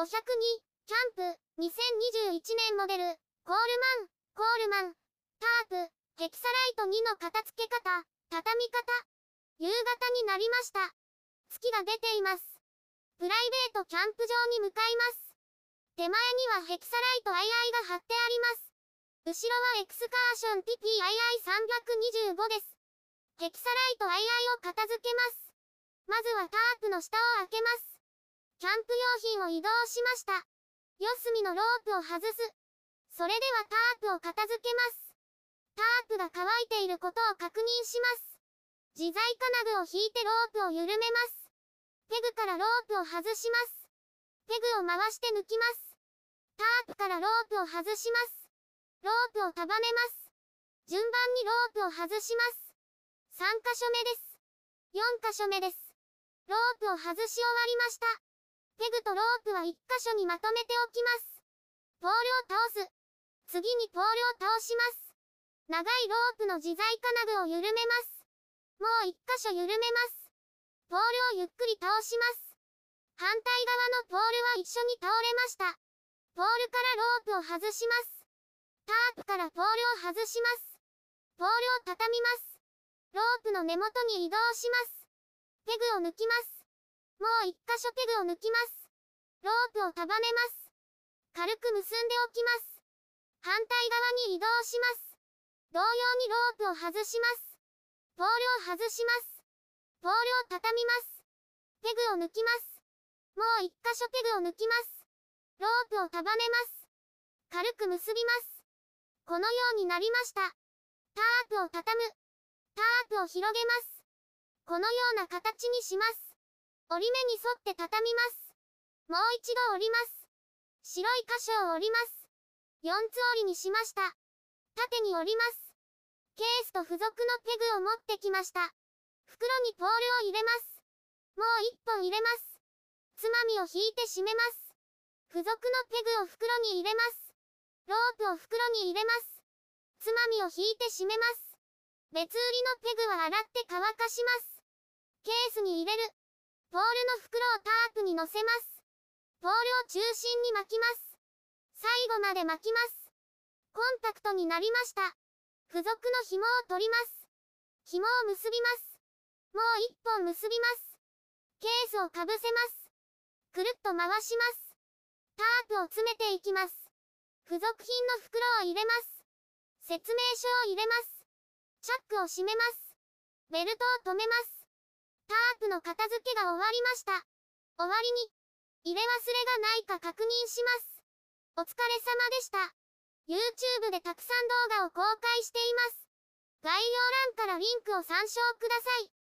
502、キャンプ、2021年モデル、コールマン、コールマン、タープ、ヘキサライト2の片付け方、畳み方。夕方になりました。月が出ています。プライベートキャンプ場に向かいます。手前にはヘキサライト II が貼ってあります。後ろはエクスカーション TPII325 です。ヘキサライト II を片付けます。まずはタープの下を開けます。キャンプ用品を移動しました。四隅のロープを外す。それではタープを片付けます。タープが乾いていることを確認します。自在金具を引いてロープを緩めます。ペグからロープを外します。ペグを回して抜きます。タープからロープを外します。ロープを束ねます。順番にロープを外します。3箇所目です。4箇所目です。ロープを外し終わりました。ペグとロープは1箇所にまとめておきます。ポールを倒す。次にポールを倒します。長いロープの自在金具を緩めます。もう一箇所緩めます。ポールをゆっくり倒します。反対側のポールは一緒に倒れました。ポールからロープを外します。タープからポールを外します。ポールを畳みます。ロープの根元に移動します。ペグを抜きます。もう一箇所ペグを抜きます。ロープを束ねます。軽く結んでおきます。反対側に移動します。同様にロープを外します。ポールを外します。ポールを畳みます。ペグを抜きます。もう一箇所ペグを抜きます。ロープを束ねます。軽く結びます。このようになりました。タープを畳む。タープを広げます。このような形にします。折り目に沿って畳みます。もう一度折ります。白い箇所を折ります。4つ折りにしました。縦に折ります。ケースと付属のペグを持ってきました。袋にポールを入れます。もう一本入れます。つまみを引いて締めます。付属のペグを袋に入れます。ロープを袋に入れます。つまみを引いて締めます。別売りのペグは洗って乾かします。ケースに入れる。ポールの袋をタープに乗せます。ポールを中心に巻きます。最後まで巻きます。コンパクトになりました。付属の紐を取ります。紐を結びます。もう一本結びます。ケースをかぶせます。くるっと回します。タープを詰めていきます。付属品の袋を入れます。説明書を入れます。チャックを閉めます。ベルトを止めます。タープの片付けが終わりました。終わりに、入れ忘れがないか確認します。お疲れ様でした。YouTube でたくさん動画を公開しています。概要欄からリンクを参照ください。